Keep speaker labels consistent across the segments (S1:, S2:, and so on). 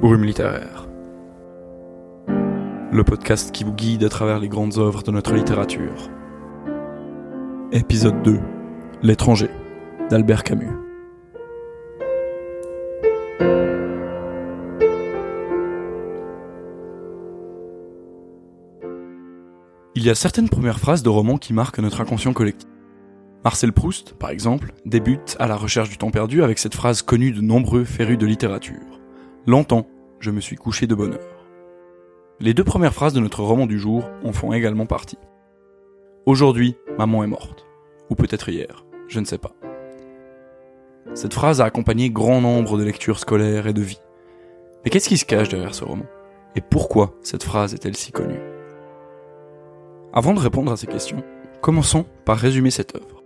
S1: Brume littéraire. Le podcast qui vous guide à travers les grandes œuvres de notre littérature. Épisode 2. L'étranger d'Albert Camus. Il y a certaines premières phrases de romans qui marquent notre inconscient collectif. Marcel Proust, par exemple, débute à la recherche du temps perdu avec cette phrase connue de nombreux férus de littérature. Longtemps, je me suis couché de bonne heure. Les deux premières phrases de notre roman du jour en font également partie. Aujourd'hui, maman est morte. Ou peut-être hier, je ne sais pas. Cette phrase a accompagné grand nombre de lectures scolaires et de vie. Mais qu'est-ce qui se cache derrière ce roman? Et pourquoi cette phrase est-elle si connue? Avant de répondre à ces questions, commençons par résumer cette œuvre.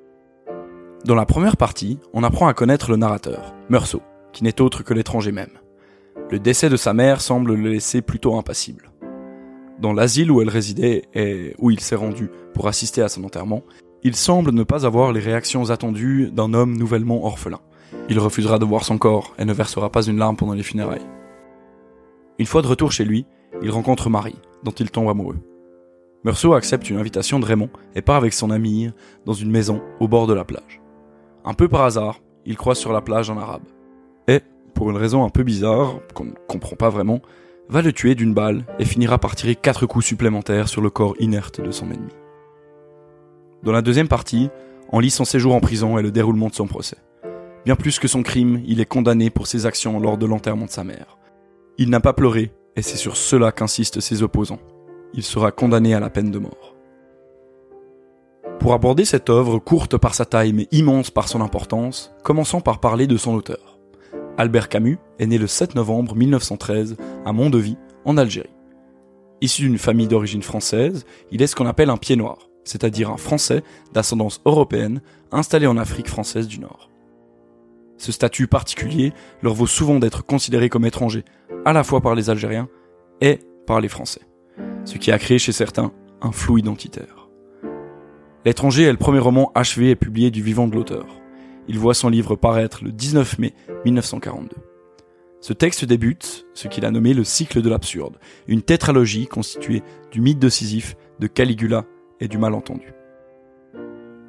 S1: Dans la première partie, on apprend à connaître le narrateur, Meursault, qui n'est autre que l'étranger même. Le décès de sa mère semble le laisser plutôt impassible. Dans l'asile où elle résidait et où il s'est rendu pour assister à son enterrement, il semble ne pas avoir les réactions attendues d'un homme nouvellement orphelin. Il refusera de voir son corps et ne versera pas une larme pendant les funérailles. Une fois de retour chez lui, il rencontre Marie, dont il tombe amoureux. Meursault accepte une invitation de Raymond et part avec son ami dans une maison au bord de la plage. Un peu par hasard, il croise sur la plage un arabe. Pour une raison un peu bizarre, qu'on ne comprend pas vraiment, va le tuer d'une balle et finira par tirer quatre coups supplémentaires sur le corps inerte de son ennemi. Dans la deuxième partie, on lit son séjour en prison et le déroulement de son procès. Bien plus que son crime, il est condamné pour ses actions lors de l'enterrement de sa mère. Il n'a pas pleuré, et c'est sur cela qu'insistent ses opposants. Il sera condamné à la peine de mort. Pour aborder cette œuvre, courte par sa taille mais immense par son importance, commençons par parler de son auteur. Albert Camus est né le 7 novembre 1913 à Mondevie, en Algérie. Issu d'une famille d'origine française, il est ce qu'on appelle un pied noir, c'est-à-dire un Français d'ascendance européenne installé en Afrique française du Nord. Ce statut particulier leur vaut souvent d'être considérés comme étrangers, à la fois par les Algériens et par les Français, ce qui a créé chez certains un flou identitaire. L'étranger est le premier roman achevé et publié du vivant de l'auteur. Il voit son livre paraître le 19 mai 1942. Ce texte débute ce qu'il a nommé le cycle de l'absurde, une tétralogie constituée du mythe de Sisyphe, de Caligula et du malentendu.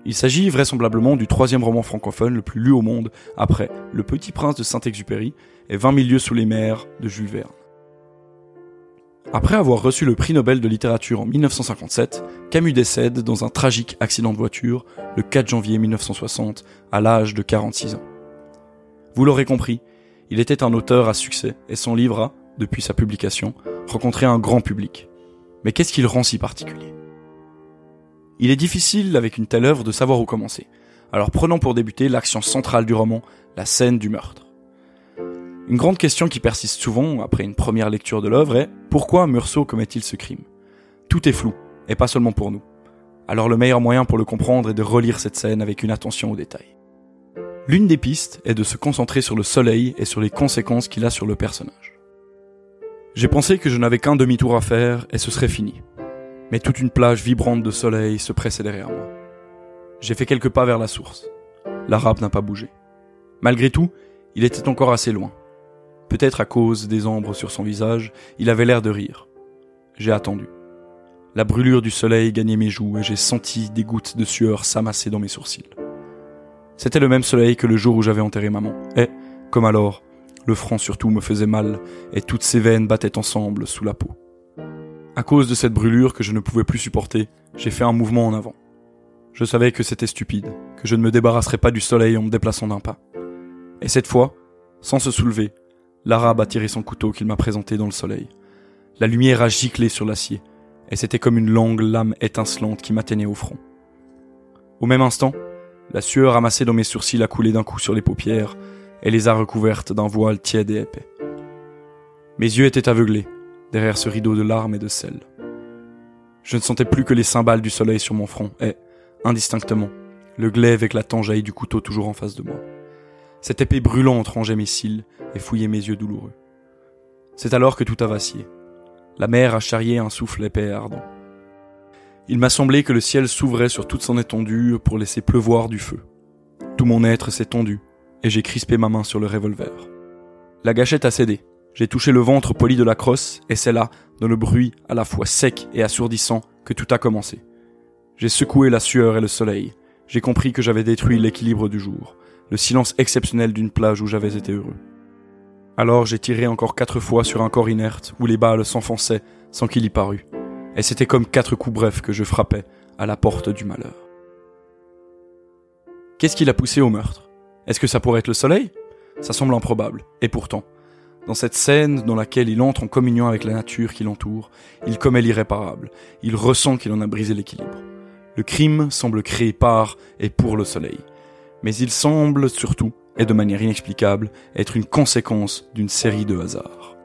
S1: Il s'agit vraisemblablement du troisième roman francophone le plus lu au monde après Le Petit Prince de Saint-Exupéry et 20 000 lieues sous les mers de Jules Verne. Après avoir reçu le prix Nobel de littérature en 1957, Camus décède dans un tragique accident de voiture le 4 janvier 1960 à l'âge de 46 ans. Vous l'aurez compris, il était un auteur à succès et son livre a, depuis sa publication, rencontré un grand public. Mais qu'est-ce qui le rend si particulier? Il est difficile avec une telle œuvre de savoir où commencer. Alors prenons pour débuter l'action centrale du roman, la scène du meurtre. Une grande question qui persiste souvent après une première lecture de l'œuvre est pourquoi Meursault commet-il ce crime? Tout est flou, et pas seulement pour nous. Alors le meilleur moyen pour le comprendre est de relire cette scène avec une attention aux détails. L'une des pistes est de se concentrer sur le soleil et sur les conséquences qu'il a sur le personnage. J'ai pensé que je n'avais qu'un demi-tour à faire et ce serait fini. Mais toute une plage vibrante de soleil se pressait derrière moi. J'ai fait quelques pas vers la source. L'arabe n'a pas bougé. Malgré tout, il était encore assez loin. Peut-être à cause des ombres sur son visage, il avait l'air de rire. J'ai attendu. La brûlure du soleil gagnait mes joues et j'ai senti des gouttes de sueur s'amasser dans mes sourcils. C'était le même soleil que le jour où j'avais enterré maman. Et, comme alors, le front surtout me faisait mal et toutes ses veines battaient ensemble sous la peau. À cause de cette brûlure que je ne pouvais plus supporter, j'ai fait un mouvement en avant. Je savais que c'était stupide, que je ne me débarrasserais pas du soleil en me déplaçant d'un pas. Et cette fois, sans se soulever, L'arabe a tiré son couteau qu'il m'a présenté dans le soleil. La lumière a giclé sur l'acier, et c'était comme une longue lame étincelante qui m'atteignait au front. Au même instant, la sueur amassée dans mes sourcils a coulé d'un coup sur les paupières, et les a recouvertes d'un voile tiède et épais. Mes yeux étaient aveuglés, derrière ce rideau de larmes et de sel. Je ne sentais plus que les cymbales du soleil sur mon front, et, indistinctement, le glaive éclatant jaillit du couteau toujours en face de moi. Cette épée brûlante rangeait mes cils et fouillait mes yeux douloureux. C'est alors que tout a vacillé. La mer a charrié un souffle épais et ardent. Il m'a semblé que le ciel s'ouvrait sur toute son étendue pour laisser pleuvoir du feu. Tout mon être s'est tendu, et j'ai crispé ma main sur le revolver. La gâchette a cédé, J'ai touché le ventre poli de la crosse, et c'est là, dans le bruit à la fois sec et assourdissant, que tout a commencé. J'ai secoué la sueur et le soleil. J'ai compris que j'avais détruit l'équilibre du jour, le silence exceptionnel d'une plage où j'avais été heureux. Alors j'ai tiré encore quatre fois sur un corps inerte où les balles s'enfonçaient sans qu'il y parût. Et c'était comme quatre coups brefs que je frappais à la porte du malheur. Qu'est-ce qui l'a poussé au meurtre? Est-ce que ça pourrait être le soleil? Ça semble improbable. Et pourtant, dans cette scène dans laquelle il entre en communion avec la nature qui l'entoure, il commet l'irréparable. Il ressent qu'il en a brisé l'équilibre. Le crime semble créé par et pour le soleil. Mais il semble surtout, et de manière inexplicable, être une conséquence d'une série de hasards.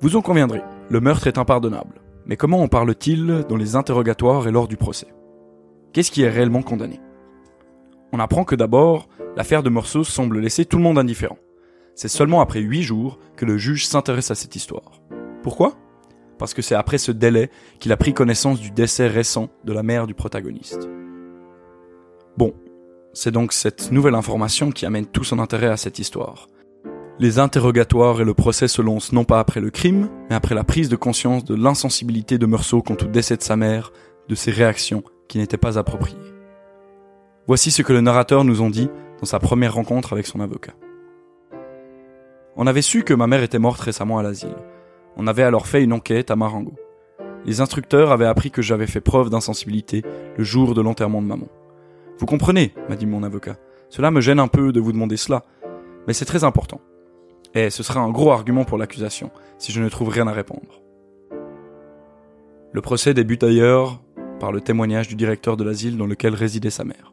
S1: Vous en conviendrez, le meurtre est impardonnable. Mais comment en parle-t-il dans les interrogatoires et lors du procès? Qu'est-ce qui est réellement condamné? On apprend que d'abord, l'affaire de Morceau semble laisser tout le monde indifférent. C'est seulement après huit jours que le juge s'intéresse à cette histoire. Pourquoi? Parce que c'est après ce délai qu'il a pris connaissance du décès récent de la mère du protagoniste. Bon, c'est donc cette nouvelle information qui amène tout son intérêt à cette histoire. Les interrogatoires et le procès se lancent non pas après le crime, mais après la prise de conscience de l'insensibilité de Meursault quant au décès de sa mère, de ses réactions qui n'étaient pas appropriées. Voici ce que le narrateur nous ont dit dans sa première rencontre avec son avocat. On avait su que ma mère était morte récemment à l'asile. On avait alors fait une enquête à Marengo. Les instructeurs avaient appris que j'avais fait preuve d'insensibilité le jour de l'enterrement de maman. Vous comprenez, m'a dit mon avocat. Cela me gêne un peu de vous demander cela, mais c'est très important. Et ce sera un gros argument pour l'accusation, si je ne trouve rien à répondre. Le procès débute d'ailleurs par le témoignage du directeur de l'asile dans lequel résidait sa mère.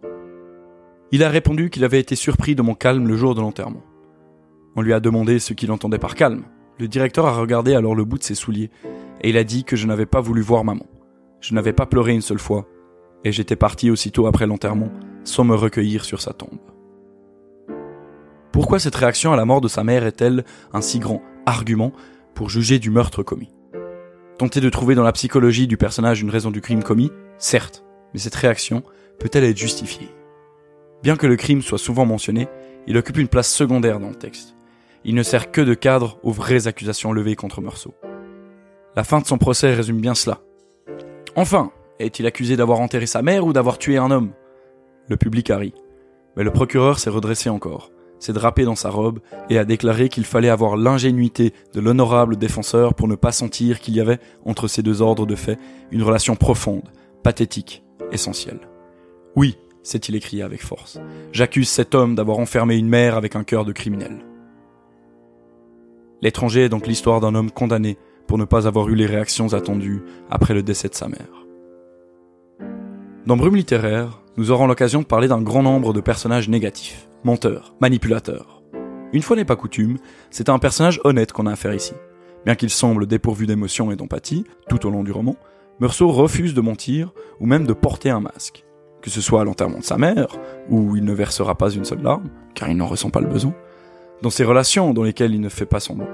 S1: Il a répondu qu'il avait été surpris de mon calme le jour de l'enterrement. On lui a demandé ce qu'il entendait par calme. Le directeur a regardé alors le bout de ses souliers, et il a dit que je n'avais pas voulu voir maman. Je n'avais pas pleuré une seule fois, et j'étais parti aussitôt après l'enterrement, sans me recueillir sur sa tombe. Pourquoi cette réaction à la mort de sa mère est-elle un si grand argument pour juger du meurtre commis? Tenter de trouver dans la psychologie du personnage une raison du crime commis, certes, mais cette réaction peut-elle être justifiée? Bien que le crime soit souvent mentionné, il occupe une place secondaire dans le texte il ne sert que de cadre aux vraies accusations levées contre Meursault. La fin de son procès résume bien cela. Enfin, est-il accusé d'avoir enterré sa mère ou d'avoir tué un homme? Le public a ri. Mais le procureur s'est redressé encore, s'est drapé dans sa robe et a déclaré qu'il fallait avoir l'ingénuité de l'honorable défenseur pour ne pas sentir qu'il y avait, entre ces deux ordres de fait, une relation profonde, pathétique, essentielle. Oui, s'est-il écrié avec force, j'accuse cet homme d'avoir enfermé une mère avec un cœur de criminel. L'étranger est donc l'histoire d'un homme condamné pour ne pas avoir eu les réactions attendues après le décès de sa mère. Dans Brume littéraire, nous aurons l'occasion de parler d'un grand nombre de personnages négatifs, menteurs, manipulateurs. Une fois n'est pas coutume, c'est un personnage honnête qu'on a affaire ici. Bien qu'il semble dépourvu d'émotion et d'empathie tout au long du roman, Meursault refuse de mentir ou même de porter un masque. Que ce soit à l'enterrement de sa mère, où il ne versera pas une seule larme, car il n'en ressent pas le besoin, dans ses relations dans lesquelles il ne fait pas semblant,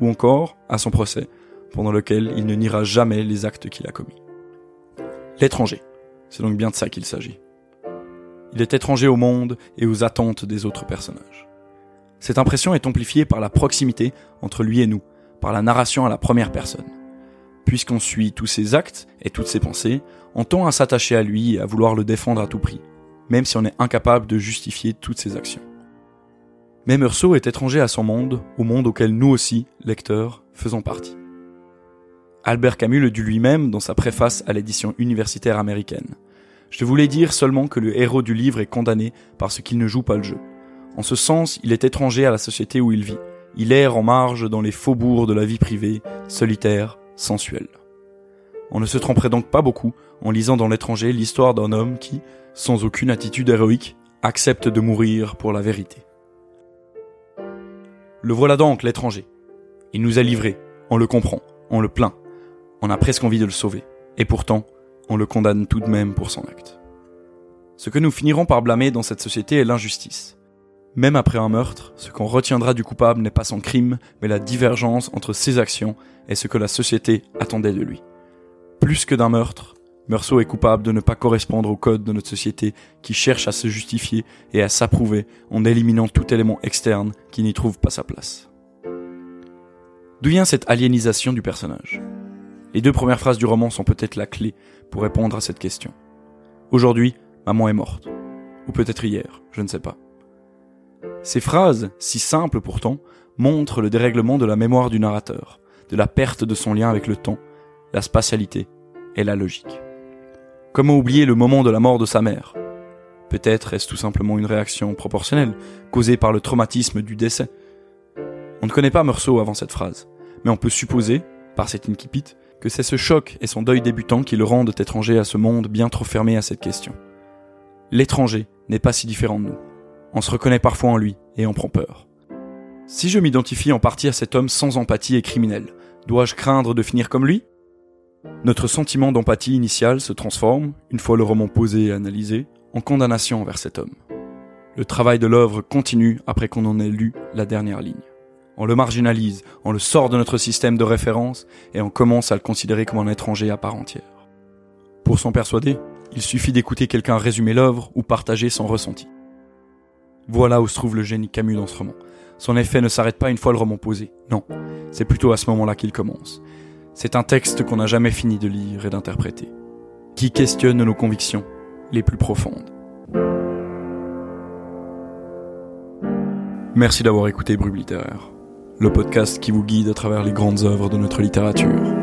S1: ou encore à son procès, pendant lequel il ne niera jamais les actes qu'il a commis. L'étranger, c'est donc bien de ça qu'il s'agit. Il est étranger au monde et aux attentes des autres personnages. Cette impression est amplifiée par la proximité entre lui et nous, par la narration à la première personne. Puisqu'on suit tous ses actes et toutes ses pensées, on tend à s'attacher à lui et à vouloir le défendre à tout prix, même si on est incapable de justifier toutes ses actions. Mais Meursault est étranger à son monde, au monde auquel nous aussi, lecteurs, faisons partie. Albert Camus le dit lui-même dans sa préface à l'édition universitaire américaine. Je voulais dire seulement que le héros du livre est condamné parce qu'il ne joue pas le jeu. En ce sens, il est étranger à la société où il vit. Il erre en marge dans les faubourgs de la vie privée, solitaire, sensuel. On ne se tromperait donc pas beaucoup en lisant dans l'étranger l'histoire d'un homme qui, sans aucune attitude héroïque, accepte de mourir pour la vérité. Le voilà donc, l'étranger. Il nous a livrés, on le comprend, on le plaint, on a presque envie de le sauver. Et pourtant, on le condamne tout de même pour son acte. Ce que nous finirons par blâmer dans cette société est l'injustice. Même après un meurtre, ce qu'on retiendra du coupable n'est pas son crime, mais la divergence entre ses actions et ce que la société attendait de lui. Plus que d'un meurtre, Meursault est coupable de ne pas correspondre au code de notre société qui cherche à se justifier et à s'approuver en éliminant tout élément externe qui n'y trouve pas sa place. D'où vient cette aliénisation du personnage? Les deux premières phrases du roman sont peut-être la clé pour répondre à cette question. Aujourd'hui, maman est morte. Ou peut-être hier, je ne sais pas. Ces phrases, si simples pourtant, montrent le dérèglement de la mémoire du narrateur, de la perte de son lien avec le temps, la spatialité et la logique. Comment oublier le moment de la mort de sa mère? Peut-être est-ce tout simplement une réaction proportionnelle, causée par le traumatisme du décès. On ne connaît pas Meursault avant cette phrase, mais on peut supposer, par cet incipit, que c'est ce choc et son deuil débutant qui le rendent étranger à ce monde bien trop fermé à cette question. L'étranger n'est pas si différent de nous. On se reconnaît parfois en lui et on prend peur. Si je m'identifie en partie à cet homme sans empathie et criminel, dois-je craindre de finir comme lui? Notre sentiment d'empathie initiale se transforme, une fois le roman posé et analysé, en condamnation envers cet homme. Le travail de l'œuvre continue après qu'on en ait lu la dernière ligne. On le marginalise, on le sort de notre système de référence et on commence à le considérer comme un étranger à part entière. Pour s'en persuader, il suffit d'écouter quelqu'un résumer l'œuvre ou partager son ressenti. Voilà où se trouve le génie Camus dans ce roman. Son effet ne s'arrête pas une fois le roman posé. Non, c'est plutôt à ce moment-là qu'il commence. C'est un texte qu'on n'a jamais fini de lire et d'interpréter, qui questionne nos convictions les plus profondes. Merci d'avoir écouté Bruit littéraire, le podcast qui vous guide à travers les grandes œuvres de notre littérature.